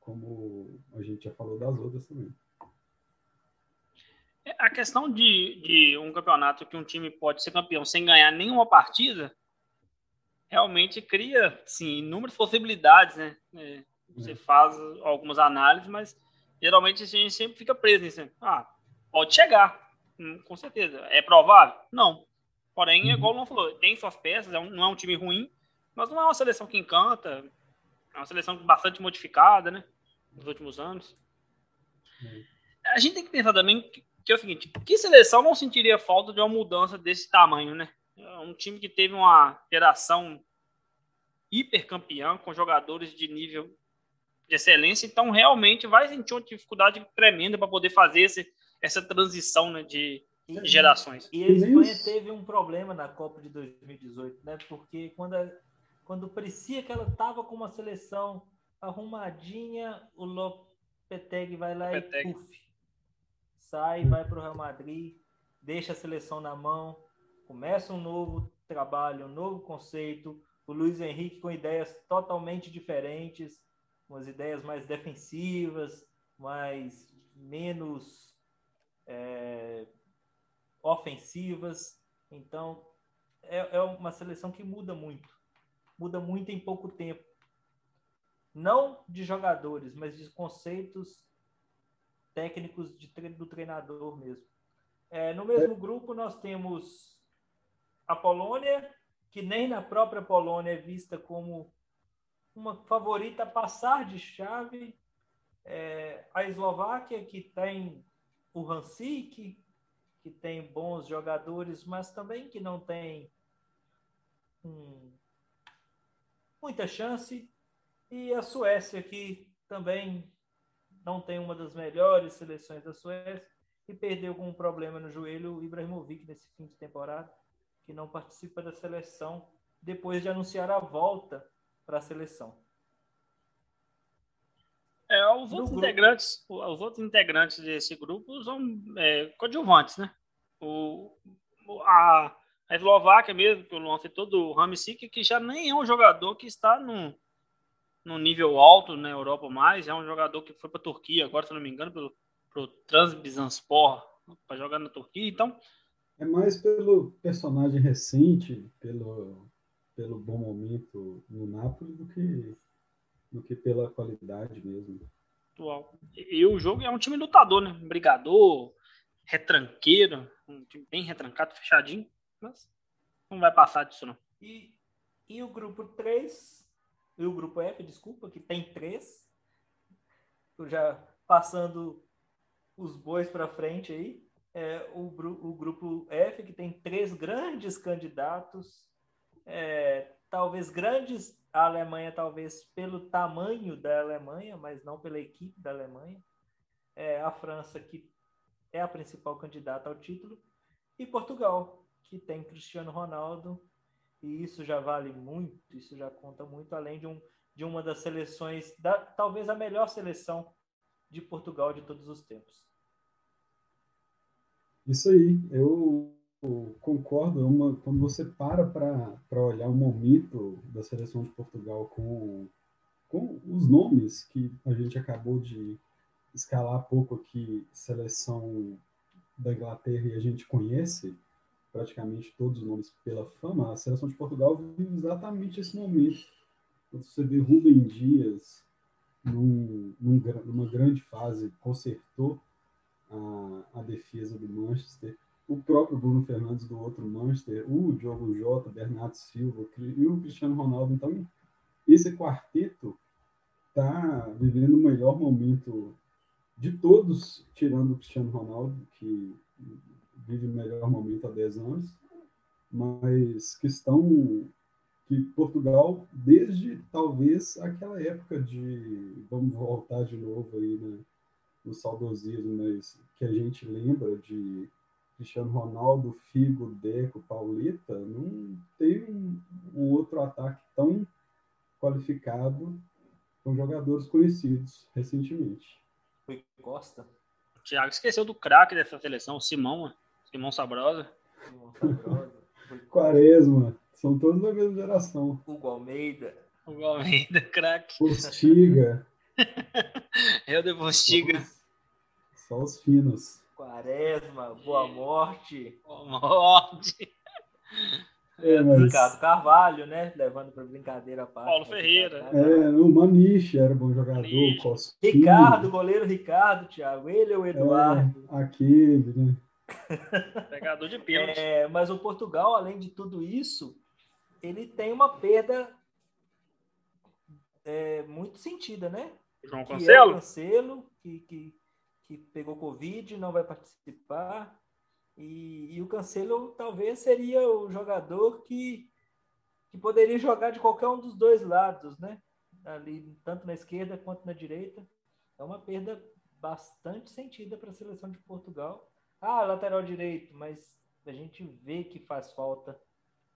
como a gente já falou das outras também. É, a questão de, de um campeonato que um time pode ser campeão sem ganhar nenhuma partida realmente cria, sim, inúmeras possibilidades, né? É, você é. faz algumas análises, mas geralmente a gente sempre fica preso nisso. Ah, pode chegar, hum, com certeza. É provável? Não. Porém, uhum. igual o Luan falou, tem suas peças, é não é um time ruim, mas não é uma seleção que encanta. É uma seleção bastante modificada, né? Nos últimos anos. Uhum. A gente tem que pensar também que, é o seguinte: que seleção não sentiria falta de uma mudança desse tamanho, né? É um time que teve uma geração hipercampeã, com jogadores de nível de excelência, então realmente vai sentir uma dificuldade tremenda para poder fazer esse, essa transição né, de, gerações. E a Espanha teve um problema na Copa de 2018, né? Porque quando, a, quando parecia que ela estava com uma seleção arrumadinha, o Lopetegui vai lá Lopetegui. e puf, sai, vai para o Real Madrid, deixa a seleção na mão, começa um novo trabalho, um novo conceito. O Luiz Henrique com ideias totalmente diferentes, umas ideias mais defensivas, mais menos é, ofensivas. Então, é, é uma seleção que muda muito. Muda muito em pouco tempo. Não de jogadores, mas de conceitos técnicos de, do treinador mesmo. É, no mesmo é. grupo, nós temos a Polônia, que nem na própria Polônia é vista como uma favorita a passar de chave. É, a Eslováquia, que tem o Hansik, que tem bons jogadores, mas também que não tem hum, muita chance. E a Suécia, que também não tem uma das melhores seleções da Suécia e perdeu com um problema no joelho o Ibrahimovic nesse fim de temporada, que não participa da seleção depois de anunciar a volta para a seleção. É, os outros integrantes, os outros integrantes desse grupo são é, coadjuvantes, né? O, a, a Eslováquia mesmo, que o Luan citou, do Ramsik, que já nem é um jogador que está no, no nível alto na Europa mais, é um jogador que foi para a Turquia agora, se não me engano, pelo pro Transbizanspor para jogar na Turquia. Então. É mais pelo personagem recente, pelo, pelo bom momento no Napoli, do que, do que pela qualidade mesmo. Atual. E, e o jogo é um time lutador, né? Brigador, retranqueiro, um time bem retrancado, fechadinho, mas não vai passar disso, não. E, e o grupo 3, e o grupo F, desculpa, que tem três, já passando os bois para frente aí, é, o, o, grupo F, que tem três grandes candidatos, é, talvez grandes, a Alemanha talvez pelo tamanho da Alemanha, mas não pela equipe da Alemanha, é, a França, que é a principal candidata ao título, e Portugal, que tem Cristiano Ronaldo, e isso já vale muito, isso já conta muito, além de, um, de uma das seleções, da, talvez a melhor seleção de Portugal de todos os tempos. Isso aí, eu concordo. É uma, quando você para para olhar o momento da seleção de Portugal com, com os nomes que a gente acabou de escalar pouco aqui, seleção da Inglaterra e a gente conhece praticamente todos os nomes pela fama, a seleção de Portugal vive exatamente esse momento. Quando você vê Rubem Dias num, num, numa grande fase, consertou a, a defesa do Manchester, o próprio Bruno Fernandes do outro Manchester, o Diogo Jota, Bernardo Silva e o Cristiano Ronaldo. Então, esse quarteto está vivendo o melhor momento de todos, tirando o Cristiano Ronaldo, que vive melhor momento há 10 anos, mas que estão que Portugal, desde talvez aquela época de, vamos voltar de novo aí né, no saudosismo, mas que a gente lembra de Cristiano Ronaldo, Figo, Deco, Paulita, não tem um, um outro ataque tão qualificado com jogadores conhecidos recentemente. Foi Costa. O Thiago esqueceu do craque dessa seleção, o Simão, Simão Sabrosa. Simão Sabrosa. Quaresma. São todos da mesma geração. Hugo Almeida. Hugo Almeida, craque. Postiga. Eu de Postiga. Só os finos. Quaresma, Boa Morte. Boa Morte. É, mas... Ricardo Carvalho, né? Levando para brincadeira a parte. Paulo Ferreira. É, o Maniche era bom jogador. Ricardo, goleiro Ricardo, Thiago. Ele ou o Eduardo? É, aquele, né? Pegador de pênalti. É, mas o Portugal, além de tudo isso, ele tem uma perda é, muito sentida, né? João Cancelo? É Cancelo, que, que que pegou Covid, não vai participar. E, e, o Cancelo talvez seria o jogador que, que poderia jogar de qualquer um dos dois lados, né? Ali, tanto na esquerda quanto na direita. É uma perda bastante sentida para a seleção de Portugal. Ah, lateral direito, mas a gente vê que faz falta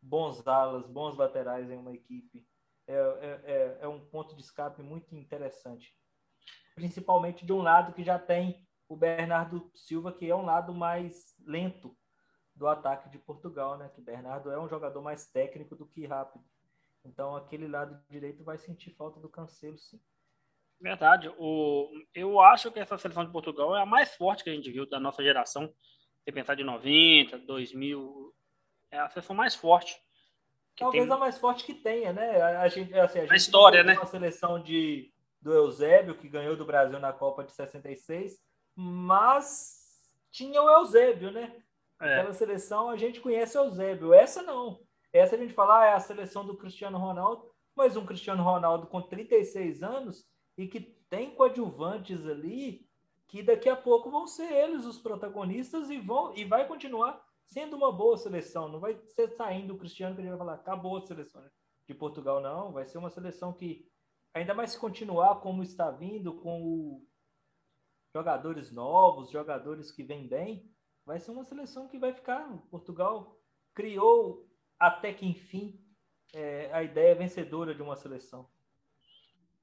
bons alas, bons laterais em uma equipe. É, é, é, é um ponto de escape muito interessante principalmente de um lado que já tem o Bernardo Silva, que é um lado mais lento do ataque de Portugal, né? Que Bernardo é um jogador mais técnico do que rápido. Então, aquele lado direito vai sentir falta do Cancelo, sim. Verdade. O, eu acho que essa seleção de Portugal é a mais forte que a gente viu da nossa geração. Se pensar de 90, 2000, é a seleção mais forte. Talvez tem... a mais forte que tenha, né? A gente, assim, a gente história, né? Uma seleção de do Eusébio, que ganhou do Brasil na Copa de 66, mas tinha o Eusébio, né? É. Aquela seleção a gente conhece o Eusébio. Essa não. Essa a gente fala ah, é a seleção do Cristiano Ronaldo, mas um Cristiano Ronaldo com 36 anos e que tem coadjuvantes ali que daqui a pouco vão ser eles os protagonistas e vão e vai continuar sendo uma boa seleção. Não vai ser saindo o Cristiano que gente vai falar acabou a seleção de Portugal, não. Vai ser uma seleção que ainda mais se continuar como está vindo, com jogadores novos, jogadores que vêm bem, vai ser uma seleção que vai ficar. Portugal criou até que enfim é, a ideia vencedora de uma seleção.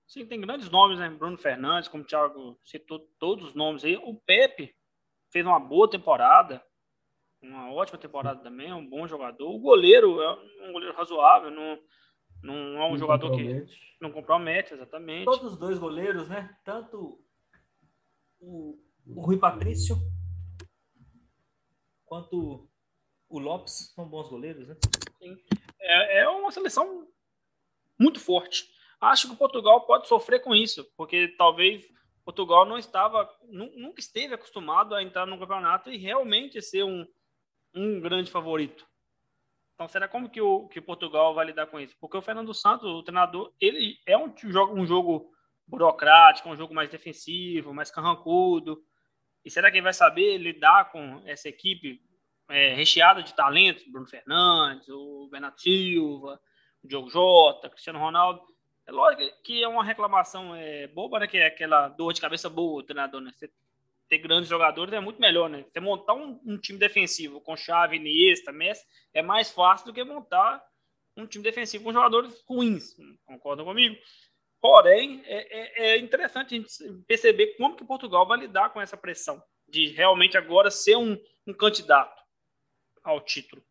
Sim, tem grandes nomes, né? Bruno Fernandes, como o Thiago citou todos os nomes aí. O Pepe fez uma boa temporada, uma ótima temporada também, é um bom jogador. O goleiro é um goleiro razoável, não, não é um não jogador compromete. que não compromete, exatamente. Todos os dois goleiros, né? Tanto o, o Rui Patrício quanto o Lopes são bons goleiros, né? Sim. É, é uma seleção muito forte. Acho que Portugal pode sofrer com isso, porque talvez Portugal não estava, nunca esteve acostumado a entrar no campeonato e realmente ser um, um grande favorito. Então, será como que o que Portugal vai lidar com isso? Porque o Fernando Santos, o treinador, ele é um jogo, um jogo burocrático, um jogo mais defensivo, mais carrancudo. E será que ele vai saber lidar com essa equipe é, recheada de talentos? Bruno Fernandes, o Bernardo Silva, o Diogo Jota, Cristiano Ronaldo. É lógico que é uma reclamação é, boba, né? Que é aquela dor de cabeça boa, treinador, né? Você ter grandes jogadores é muito melhor, né? Você montar um, um time defensivo com Chave, Iniesta, Messi, é mais fácil do que montar um time defensivo com jogadores ruins. Concordam comigo? Porém, é, é, é, interessante a gente perceber como que Portugal vai lidar com essa pressão de realmente agora ser um, um candidato ao título.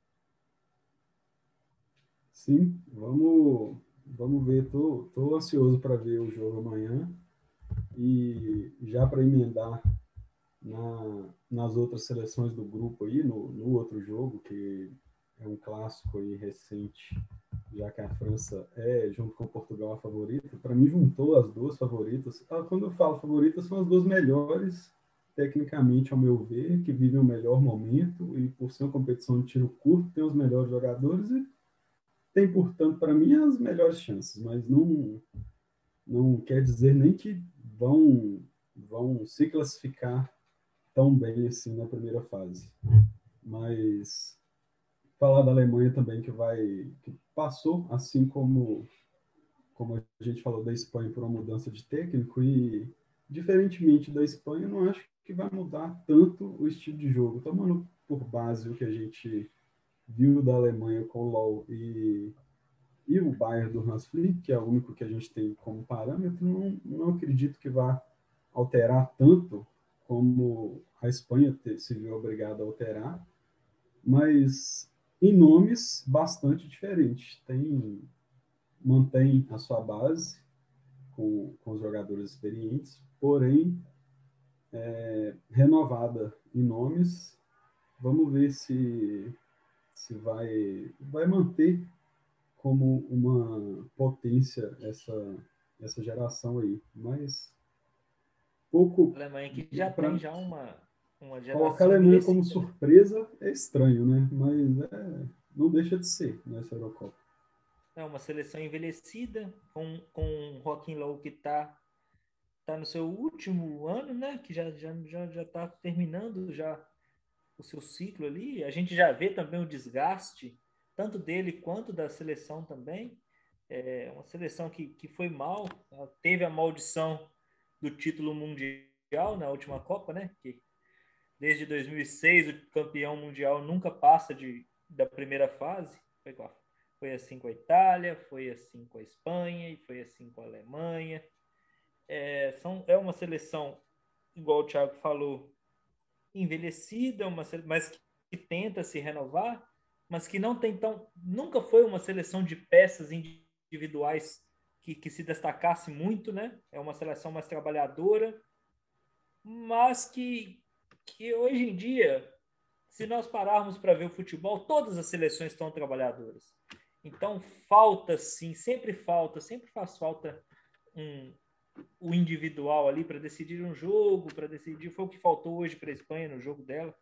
Sim, vamos, vamos ver. Tô, tô ansioso para ver o jogo amanhã e já para emendar na, nas outras seleções do grupo aí, no, no outro jogo que é um clássico aí recente já que a França é, junto com Portugal, a favorita, para mim juntou as duas favoritas. Ah, quando eu falo favoritas, são as duas melhores, tecnicamente, ao meu ver, que vivem o melhor momento e, por ser uma competição de tiro curto, tem os melhores jogadores e tem, portanto, para mim, as melhores chances, mas não, não quer dizer nem que vão, vão se classificar tão bem assim na primeira fase. Mas falar da Alemanha também que vai que passou assim como como a gente falou da Espanha por uma mudança de técnico e diferentemente da Espanha eu não acho que vai mudar tanto o estilo de jogo tomando por base o que a gente viu da Alemanha com o LoL e e o Bayern do Hans Flick, que é o único que a gente tem como parâmetro, não, não acredito que vá alterar tanto como a Espanha se viu obrigada a alterar, mas em nomes bastante diferentes. Tem, mantém a sua base com, com os jogadores experientes, porém é, renovada em nomes. Vamos ver se, se vai, vai manter como uma potência essa, essa geração aí. Mas pouco. A Alemanha que já pra... tem já uma, uma geração. Colocar a Alemanha como surpresa é estranho, né? Mas é, não deixa de ser nessa Eurocopa. É uma seleção envelhecida, com, com o Joaquim Low que está tá no seu último ano, né? Que já já já já está terminando já o seu ciclo ali. A gente já vê também o desgaste tanto dele quanto da seleção também. É uma seleção que, que foi mal, teve a maldição do título mundial na última Copa, né? Que desde 2006 o campeão mundial nunca passa de, da primeira fase. Foi, foi assim com a Itália, foi assim com a Espanha e foi assim com a Alemanha. É, são, é uma seleção, igual o Thiago falou, envelhecida, uma, mas que, que tenta se renovar, mas que não tem tão. Nunca foi uma seleção de peças individuais que, que se destacasse muito, né? É uma seleção mais trabalhadora, mas que, que hoje em dia, se nós pararmos para ver o futebol, todas as seleções estão trabalhadoras. Então falta sim, sempre falta, sempre faz falta um, o individual ali para decidir um jogo, para decidir. Foi o que faltou hoje para a Espanha no jogo dela.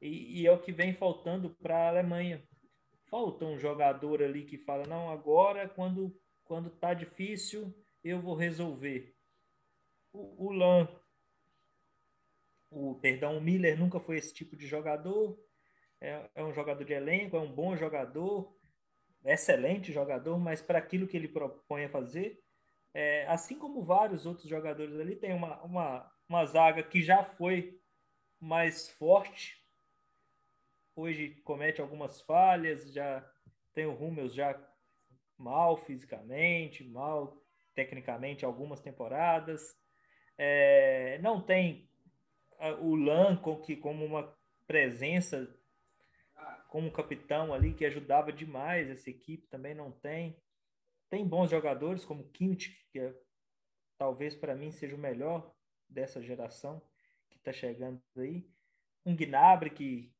E, e, é o que vem faltando para a Alemanha. Falta um jogador ali que fala: não, agora, quando quando tá difícil, eu vou resolver. O, o Lan, o, perdão, o Miller nunca foi esse tipo de jogador. É, é um jogador de elenco, é um bom jogador, excelente jogador, mas para aquilo que ele propõe a fazer, é, assim como vários outros jogadores ali, tem uma, uma, uma zaga que já foi mais forte, hoje comete algumas falhas, já tem o Rummels já mal fisicamente, mal tecnicamente algumas temporadas. É, não tem o Lanco que como uma presença como capitão ali que ajudava demais essa equipe também não tem. Tem bons jogadores como Kimmich, que é, talvez para mim seja o melhor dessa geração que está chegando aí. Um Gnabry que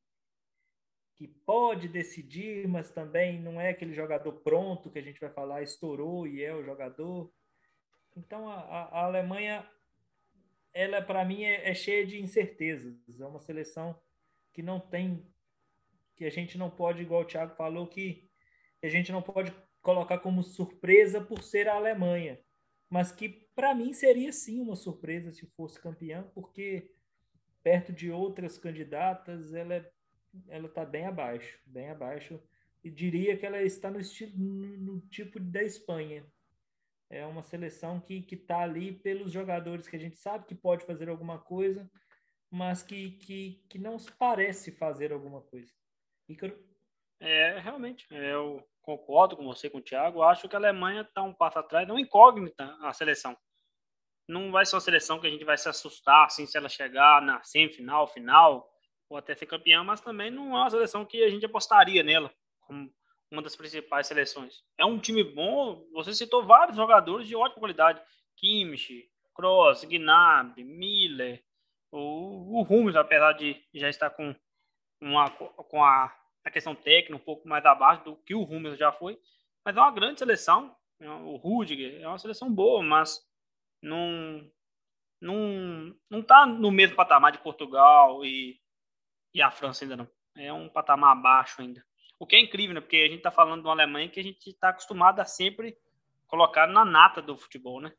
que pode decidir, mas também não é aquele jogador pronto que a gente vai falar, estourou e é o jogador. Então a, a Alemanha, ela para mim é, é, cheia de incertezas. É uma seleção que não tem, que a gente não pode, igual o Thiago falou, que a gente não pode colocar como surpresa por ser a Alemanha, mas que para mim seria sim uma surpresa se fosse campeã, porque perto de outras candidatas ela é, ela está bem abaixo, bem abaixo e diria que ela está no estilo no, no tipo da Espanha, é uma seleção que está ali pelos jogadores que a gente sabe que pode fazer alguma coisa, mas que, que, que não parece fazer alguma coisa. Ícaro? É, realmente, eu concordo com você, com o Thiago. Acho que a Alemanha está um passo atrás, não incógnita a seleção. Não vai ser uma seleção que a gente vai se assustar assim, se ela chegar na semifinal, final, ou até ser campeã, mas também não é uma seleção que a gente apostaria nela como uma das principais seleções. É um time bom, você citou vários jogadores de ótima qualidade. Kimmich, Kroos, Gnabry, Miller, o, o Hummels, apesar de já estar com, uma, com a, a questão técnica um pouco mais abaixo do que o Hummels já foi, mas é uma grande seleção. É, o Rudiger é uma seleção boa, mas não não não está no mesmo patamar de Portugal e, e a França ainda não. É um patamar abaixo ainda. O que é incrível, né? Porque a gente está falando de uma Alemanha que a gente está acostumado a sempre colocar na nata do futebol, né?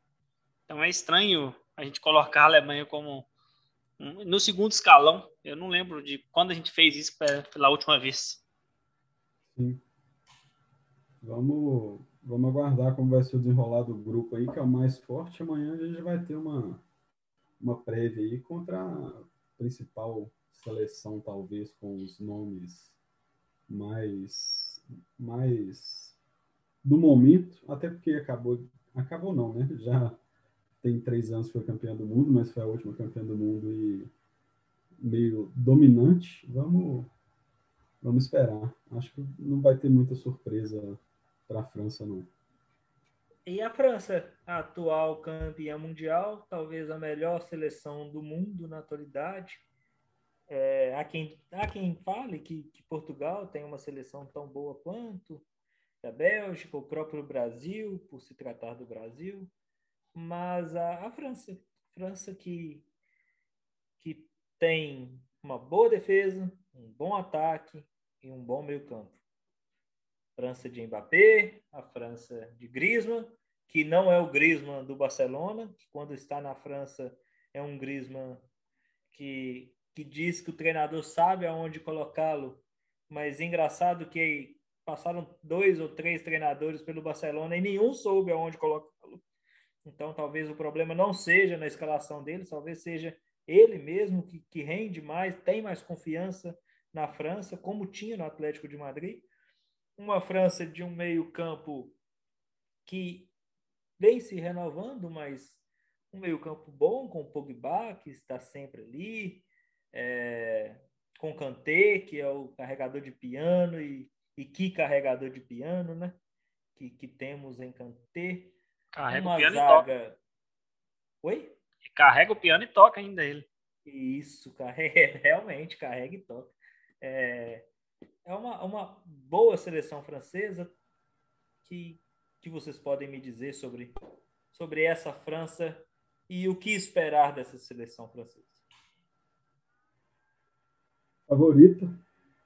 Então é estranho a gente colocar a Alemanha como no segundo escalão. Eu não lembro de quando a gente fez isso pela última vez. Sim. Vamos, vamos aguardar como vai ser o desenrolar do grupo aí, que é o mais forte. Amanhã a gente vai ter uma, uma prévia aí contra a principal seleção, talvez, com os nomes mais, mais do momento, até porque acabou, acabou não, né? Já tem três anos foi campeã do mundo, mas foi a última campeã do mundo e meio dominante. Vamos, vamos esperar. Acho que não vai ter muita surpresa para a França, não. E a França, a atual campeã mundial, talvez a melhor seleção do mundo na atualidade, é, há, quem, há quem fale que, que, Portugal tem uma seleção tão boa quanto a Bélgica, o próprio Brasil, por se tratar do Brasil, mas a, a França, França que, que tem uma boa defesa, um bom ataque e um bom meio campo. França de Mbappé, a França de Griezmann, que não é o Griezmann do Barcelona, que quando está na França é um Griezmann que que diz que o treinador sabe aonde colocá-lo, mas engraçado que passaram dois ou três treinadores pelo Barcelona e nenhum soube aonde colocá-lo. Então, talvez o problema não seja na escalação dele, talvez seja ele mesmo que, que rende mais, tem mais confiança na França, como tinha no Atlético de Madrid. Uma França de um meio-campo que vem se renovando, mas um meio-campo bom, com o Pogba, que está sempre ali, é, com Kanté, que é o carregador de piano, e, e que carregador de piano, né? Que, que temos em Kanté. Carrega Uma o piano zaga... e toca. Oi? carrega o piano e toca ainda ele. Isso, carrega, realmente carrega e toca. É, é uma, uma boa seleção francesa que, que vocês podem me dizer sobre, sobre essa França e o que esperar dessa seleção francesa favorita,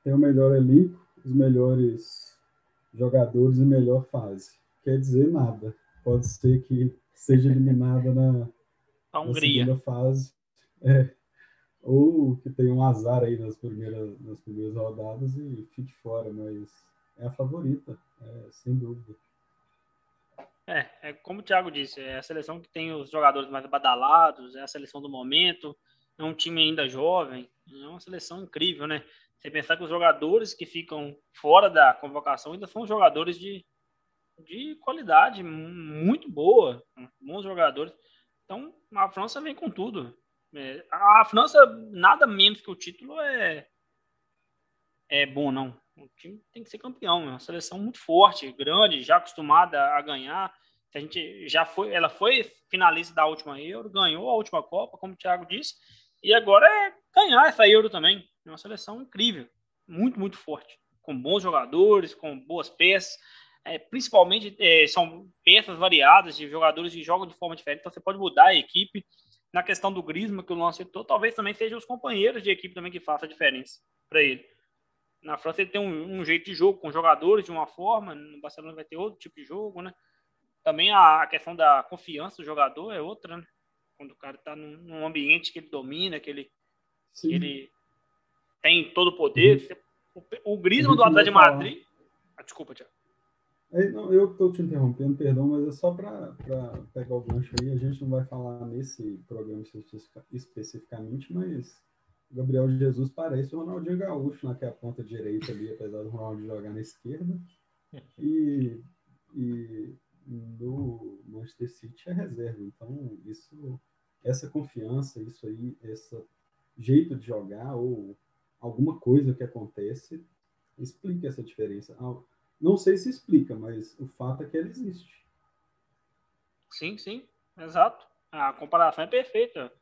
tem o melhor elenco, os melhores jogadores e melhor fase. Quer dizer nada. Pode ser que seja eliminada na, na segunda fase. É, ou que tenha um azar aí nas primeiras, nas primeiras rodadas e fique fora, mas é a favorita, é, sem dúvida. É, é como o Thiago disse, é a seleção que tem os jogadores mais badalados, é a seleção do momento, é um time ainda jovem, é uma seleção incrível, né? Você pensar que os jogadores que ficam fora da convocação ainda são jogadores de, de qualidade muito boa, bons jogadores. Então, a França vem com tudo. É, a França, nada menos que o título, é, é bom, não. O time tem que ser campeão, é uma seleção muito forte, grande, já acostumada a ganhar. A gente já foi, ela foi finalista da última Euro, ganhou a última Copa, como o Thiago disse, e agora é ganhar essa Euro também. É uma seleção incrível. muito, muito forte, com bons jogadores, com boas peças. É, principalmente é, são peças variadas de jogadores que jogam de forma diferente, então você pode mudar a equipe. Na questão do Grisma, que o Luan citou, talvez também sejam os companheiros de equipe também que façam a diferença para ele. Na França ele tem um, um, jeito de jogo com jogadores de uma forma, no Barcelona vai ter outro tipo de jogo, né? Também a, a questão da confiança do jogador é outra, né? Quando o cara está num, num, ambiente que ele domina, que ele, que ele tem todo o poder. Uhum. O, o Griezmann do Atlético de Madrid... Ah, desculpa, Tiago. É, não, eu estou te interrompendo, perdão, mas é só para pegar o gancho aí. A gente não vai falar nesse programa especificamente, mas Gabriel Jesus parece o Ronaldinho Gaúcho naquela ponta direita ali, apesar do Ronaldinho jogar na esquerda. E, e no Manchester City é reserva. Então, isso, essa confiança, isso aí, esse jeito de jogar ou alguma coisa que acontece explica essa diferença. Não sei se explica, mas o fato é que ela existe. Sim, sim, exato. A comparação é perfeita.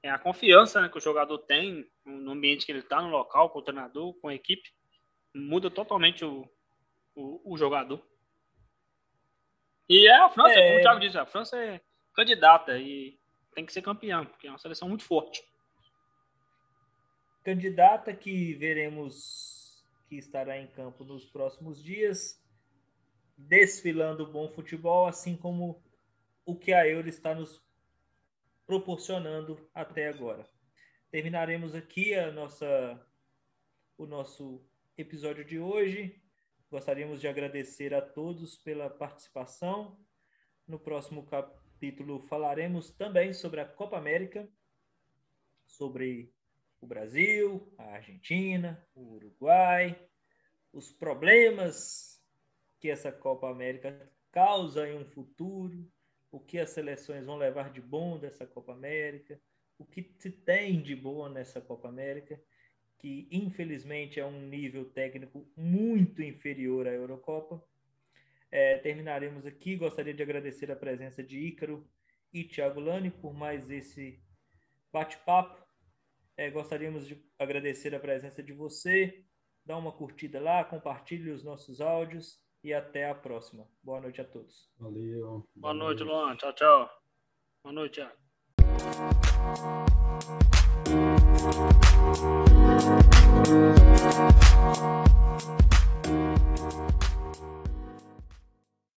É a confiança né, que o jogador tem no ambiente que ele está, no local, com o treinador, com a equipe. Muda totalmente o, o, o jogador. E é a França, é... como o Thiago disse, a França é candidata e tem que ser campeã, porque é uma seleção muito forte. Candidata que veremos que estará em campo nos próximos dias, desfilando bom futebol, assim como o que a Euro está nos proporcionando até agora. Terminaremos aqui a nossa, o nosso episódio de hoje. Gostaríamos de agradecer a todos pela participação. No próximo capítulo falaremos também sobre a Copa América, sobre o Brasil, a Argentina, o Uruguai, os problemas que essa Copa América causa em um futuro, o que as seleções vão levar de bom dessa Copa América, o que se tem de bom nessa Copa América, que infelizmente é um nível técnico muito inferior à Eurocopa. É, terminaremos aqui. Gostaria de agradecer a presença de Ícaro e Thiago Lani por mais esse bate-papo. É, gostaríamos de agradecer a presença de você. Dá uma curtida lá, compartilhe os nossos áudios e até a próxima. Boa noite a todos. Valeu. Boa, Boa noite, noite, Luan. Tchau, tchau. Boa noite, Thiago.